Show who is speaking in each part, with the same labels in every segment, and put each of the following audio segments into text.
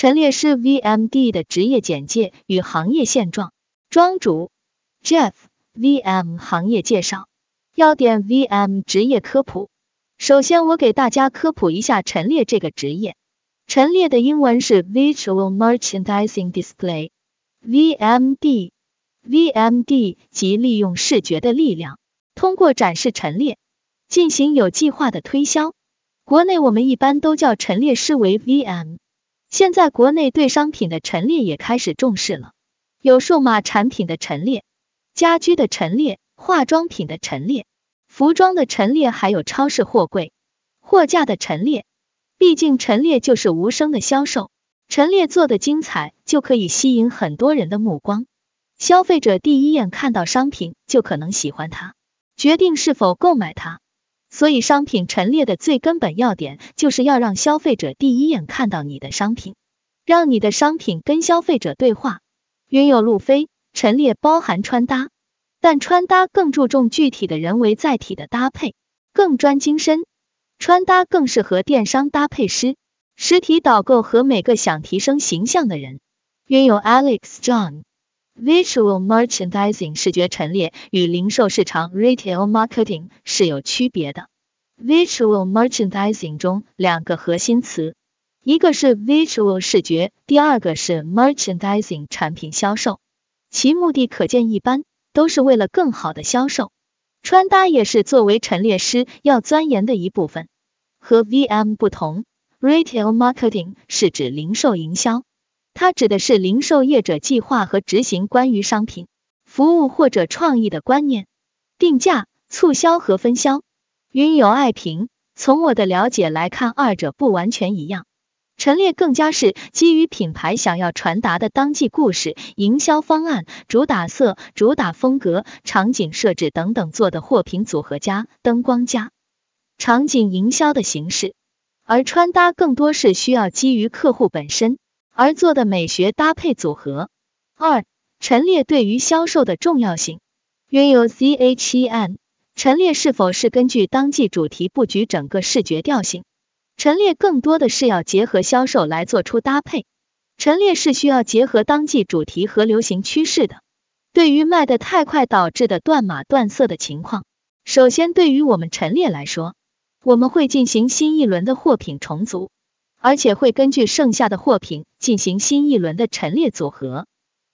Speaker 1: 陈列师 VMD 的职业简介与行业现状。庄主 Jeff VM 行业介绍。要点 VM 职业科普。首先，我给大家科普一下陈列这个职业。陈列的英文是 Visual Merchandising Display，VMD。VMD 即利用视觉的力量，通过展示陈列，进行有计划的推销。国内我们一般都叫陈列师为 VM。现在国内对商品的陈列也开始重视了，有数码产品的陈列、家居的陈列。化妆品的陈列、服装的陈列，还有超市货柜、货架的陈列。毕竟陈列就是无声的销售，陈列做的精彩，就可以吸引很多人的目光。消费者第一眼看到商品，就可能喜欢它，决定是否购买它。所以商品陈列的最根本要点，就是要让消费者第一眼看到你的商品，让你的商品跟消费者对话。云有路飞，陈列包含穿搭。但穿搭更注重具体的人为载体的搭配，更专精深。穿搭更适合电商搭配师、实体导购和每个想提升形象的人。拥有 Alex John John，Visual Merchandising 视觉陈列与零售市场 Retail Marketing 是有区别的。Visual Merchandising 中两个核心词，一个是 Visual 视觉，第二个是 Merchandising 产品销售，其目的可见一斑。都是为了更好的销售，穿搭也是作为陈列师要钻研的一部分。和 VM 不同，Retail Marketing 是指零售营销，它指的是零售业者计划和执行关于商品、服务或者创意的观念、定价、促销和分销。云有爱评，从我的了解来看，二者不完全一样。陈列更加是基于品牌想要传达的当季故事、营销方案、主打色、主打风格、场景设置等等做的货品组合加灯光加场景营销的形式，而穿搭更多是需要基于客户本身而做的美学搭配组合。二、陈列对于销售的重要性。拥有 CHEN，陈列是否是根据当季主题布局整个视觉调性？陈列更多的是要结合销售来做出搭配，陈列是需要结合当季主题和流行趋势的。对于卖的太快导致的断码断色的情况，首先对于我们陈列来说，我们会进行新一轮的货品重组，而且会根据剩下的货品进行新一轮的陈列组合，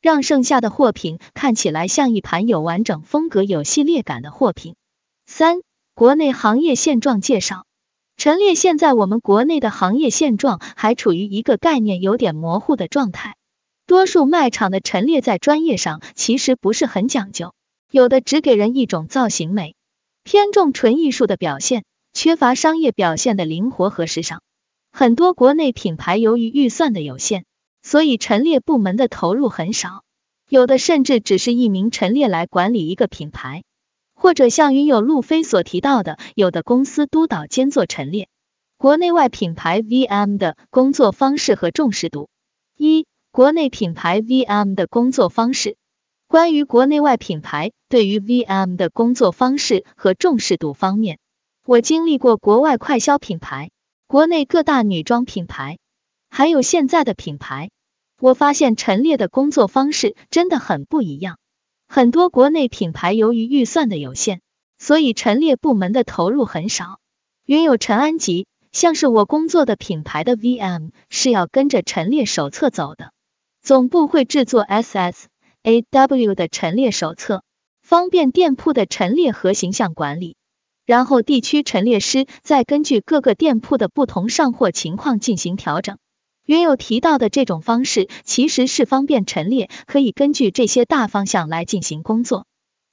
Speaker 1: 让剩下的货品看起来像一盘有完整风格、有系列感的货品。三、国内行业现状介绍。陈列现在我们国内的行业现状还处于一个概念有点模糊的状态，多数卖场的陈列在专业上其实不是很讲究，有的只给人一种造型美，偏重纯艺术的表现，缺乏商业表现的灵活和时尚。很多国内品牌由于预算的有限，所以陈列部门的投入很少，有的甚至只是一名陈列来管理一个品牌。或者像云有路飞所提到的，有的公司督导兼做陈列。国内外品牌 VM 的工作方式和重视度。一、国内品牌 VM 的工作方式。关于国内外品牌对于 VM 的工作方式和重视度方面，我经历过国外快消品牌、国内各大女装品牌，还有现在的品牌，我发现陈列的工作方式真的很不一样。很多国内品牌由于预算的有限，所以陈列部门的投入很少。云有陈安吉，像是我工作的品牌的 VM 是要跟着陈列手册走的，总部会制作 SSAW 的陈列手册，方便店铺的陈列和形象管理。然后地区陈列师再根据各个店铺的不同上货情况进行调整。原有提到的这种方式，其实是方便陈列，可以根据这些大方向来进行工作。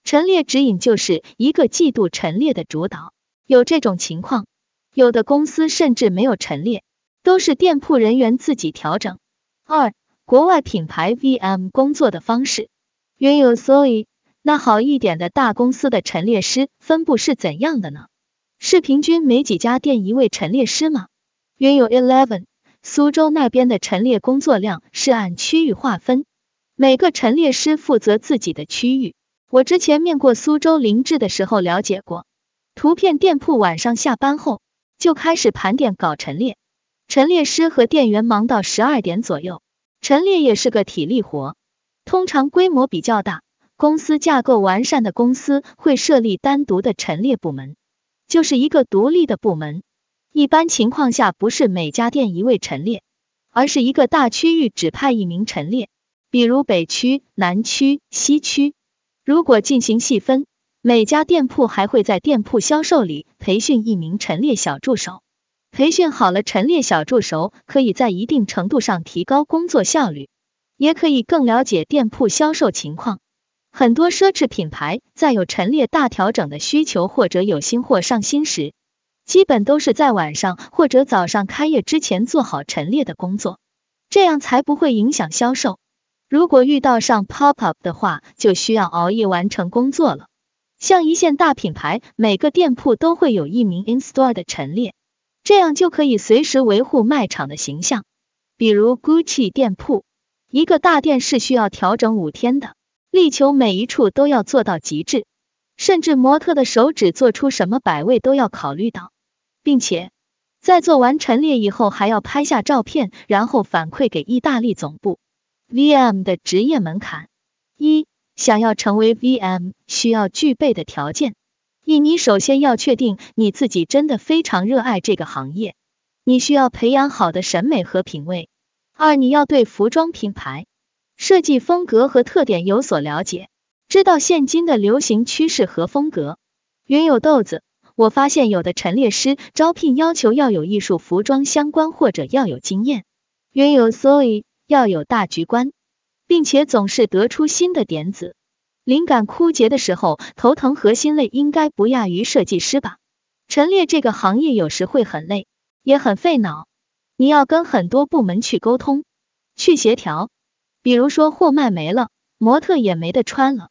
Speaker 1: 陈列指引就是一个季度陈列的主导。有这种情况，有的公司甚至没有陈列，都是店铺人员自己调整。二、国外品牌 VM 工作的方式。原有所以，那好一点的大公司的陈列师分布是怎样的呢？是平均每几家店一位陈列师吗？约有 Eleven。苏州那边的陈列工作量是按区域划分，每个陈列师负责自己的区域。我之前面过苏州林志的时候了解过，图片店铺晚上下班后就开始盘点搞陈列，陈列师和店员忙到十二点左右。陈列也是个体力活，通常规模比较大、公司架构完善的公司会设立单独的陈列部门，就是一个独立的部门。一般情况下，不是每家店一位陈列，而是一个大区域指派一名陈列，比如北区、南区、西区。如果进行细分，每家店铺还会在店铺销售里培训一名陈列小助手。培训好了，陈列小助手可以在一定程度上提高工作效率，也可以更了解店铺销售情况。很多奢侈品牌在有陈列大调整的需求或者有新货上新时，基本都是在晚上或者早上开业之前做好陈列的工作，这样才不会影响销售。如果遇到上 pop up 的话，就需要熬夜完成工作了。像一线大品牌，每个店铺都会有一名 in store 的陈列，这样就可以随时维护卖场的形象。比如 Gucci 店铺，一个大店是需要调整五天的，力求每一处都要做到极致。甚至模特的手指做出什么摆位都要考虑到，并且在做完陈列以后还要拍下照片，然后反馈给意大利总部。VM 的职业门槛：一、想要成为 VM 需要具备的条件：一、你首先要确定你自己真的非常热爱这个行业，你需要培养好的审美和品味；二、你要对服装品牌设计风格和特点有所了解。知道现今的流行趋势和风格。云有豆子，我发现有的陈列师招聘要求要有艺术服装相关或者要有经验。云有 Zoe 要有大局观，并且总是得出新的点子。灵感枯竭的时候，头疼和心累应该不亚于设计师吧？陈列这个行业有时会很累，也很费脑。你要跟很多部门去沟通，去协调。比如说货卖没了，模特也没得穿了。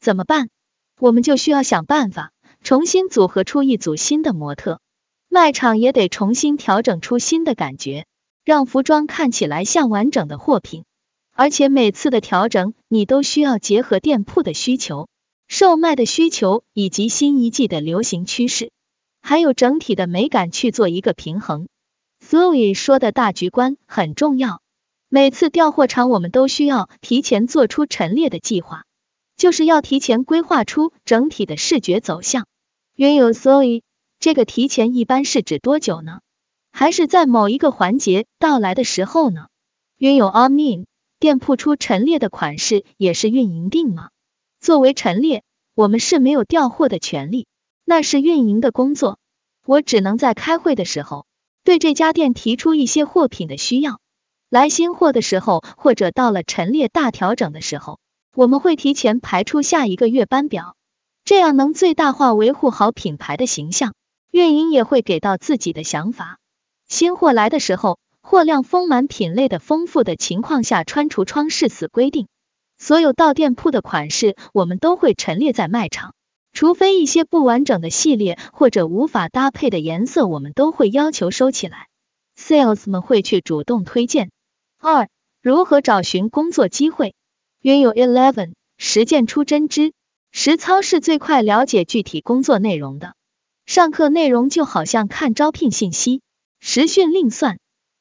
Speaker 1: 怎么办？我们就需要想办法重新组合出一组新的模特，卖场也得重新调整出新的感觉，让服装看起来像完整的货品。而且每次的调整，你都需要结合店铺的需求、售卖的需求以及新一季的流行趋势，还有整体的美感去做一个平衡。所以说的大局观很重要。每次调货场，我们都需要提前做出陈列的计划。就是要提前规划出整体的视觉走向。原有所以这个提前一般是指多久呢？还是在某一个环节到来的时候呢？原有 I mean 店铺出陈列的款式也是运营定吗？作为陈列，我们是没有调货的权利，那是运营的工作。我只能在开会的时候对这家店提出一些货品的需要，来新货的时候或者到了陈列大调整的时候。我们会提前排出下一个月班表，这样能最大化维护好品牌的形象。运营也会给到自己的想法。新货来的时候，货量丰满、品类的丰富的情况下，穿橱窗是死规定。所有到店铺的款式，我们都会陈列在卖场，除非一些不完整的系列或者无法搭配的颜色，我们都会要求收起来。Sales 们会去主动推荐。二、如何找寻工作机会？约有 eleven，实践出真知。实操是最快了解具体工作内容的。上课内容就好像看招聘信息，实训另算。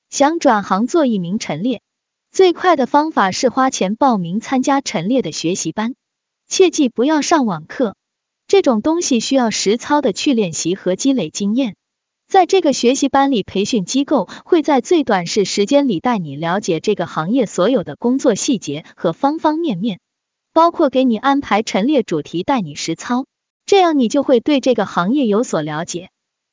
Speaker 1: 想转行做一名陈列，最快的方法是花钱报名参加陈列的学习班，切记不要上网课，这种东西需要实操的去练习和积累经验。在这个学习班里，培训机构会在最短时时间里带你了解这个行业所有的工作细节和方方面面，包括给你安排陈列主题，带你实操，这样你就会对这个行业有所了解。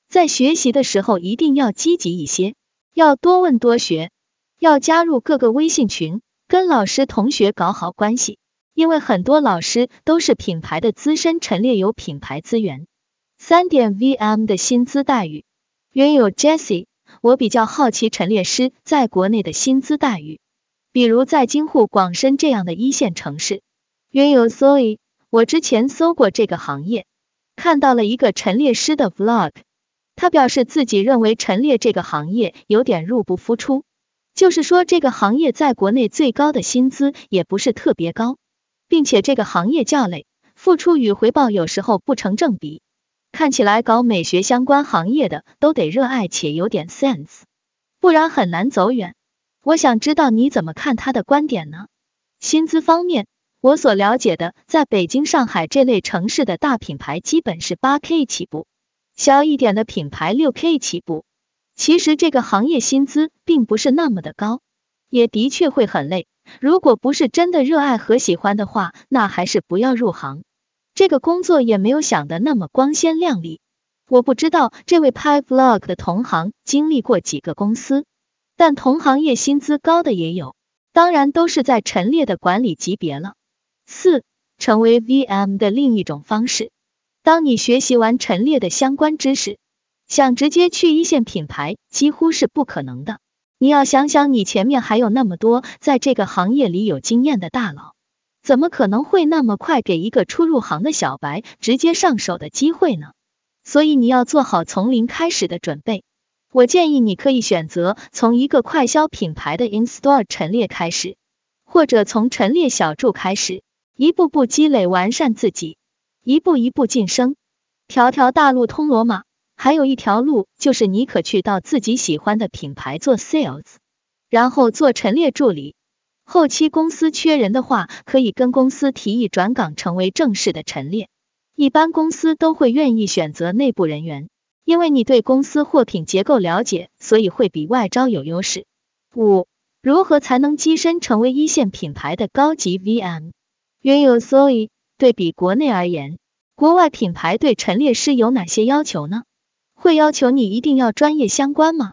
Speaker 1: 在学习的时候一定要积极一些，要多问多学，要加入各个微信群，跟老师同学搞好关系，因为很多老师都是品牌的资深陈列，有品牌资源。三点 VM 的薪资待遇。原有 Jessie，我比较好奇陈列师在国内的薪资待遇，比如在京沪广深这样的一线城市。原有 Zoe，我之前搜过这个行业，看到了一个陈列师的 Vlog，他表示自己认为陈列这个行业有点入不敷出，就是说这个行业在国内最高的薪资也不是特别高，并且这个行业较累，付出与回报有时候不成正比。看起来搞美学相关行业的都得热爱且有点 sense。不然很难走远。我想知道你怎么看他的观点呢？薪资方面，我所了解的，在北京、上海这类城市的大品牌基本是八 K 起步，小一点的品牌六 K 起步。其实这个行业薪资并不是那么的高，也的确会很累。如果不是真的热爱和喜欢的话，那还是不要入行。这个工作也没有想的那么光鲜亮丽。我不知道这位拍 vlog 的同行经历过几个公司。但同行业薪资高的也有，当然都是在陈列的管理级别了。四，成为 VM 的另一种方式。当你学习完陈列的相关知识，想直接去一线品牌几乎是不可能的。你要想想，你前面还有那么多在这个行业里有经验的大佬，怎么可能会那么快给一个初入行的小白直接上手的机会呢？所以你要做好从零开始的准备。我建议你可以选择从一个快销品牌的 in store 陈列开始，或者从陈列小筑开始，一步步积累完善自己，一步一步晋升。条条大路通罗马，还有一条路就是你可去到自己喜欢的品牌做 sales，然后做陈列助理。后期公司缺人的话，可以跟公司提议转岗成为正式的陈列，一般公司都会愿意选择内部人员。因为你对公司货品结构了解，所以会比外招有优势。五、如何才能跻身成为一线品牌的高级 VM？原有所以对比国内而言，国外品牌对陈列师有哪些要求呢？会要求你一定要专业相关吗？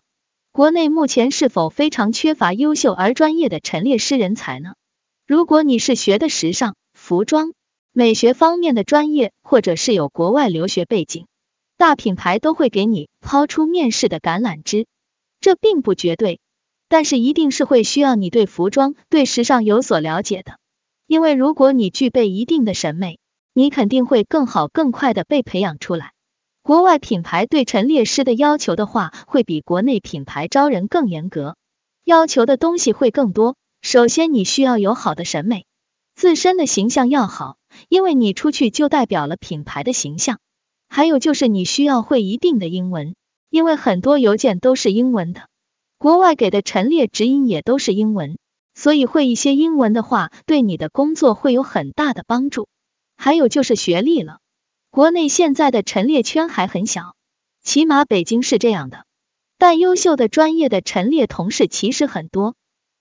Speaker 1: 国内目前是否非常缺乏优秀而专业的陈列师人才呢？如果你是学的时尚、服装、美学方面的专业，或者是有国外留学背景。大品牌都会给你抛出面试的橄榄枝，这并不绝对，但是一定是会需要你对服装、对时尚有所了解的。因为如果你具备一定的审美，你肯定会更好、更快的被培养出来。国外品牌对陈列师的要求的话，会比国内品牌招人更严格，要求的东西会更多。首先，你需要有好的审美，自身的形象要好，因为你出去就代表了品牌的形象。还有就是你需要会一定的英文，因为很多邮件都是英文的，国外给的陈列指引也都是英文，所以会一些英文的话，对你的工作会有很大的帮助。还有就是学历了，国内现在的陈列圈还很小，起码北京是这样的，但优秀的专业的陈列同事其实很多，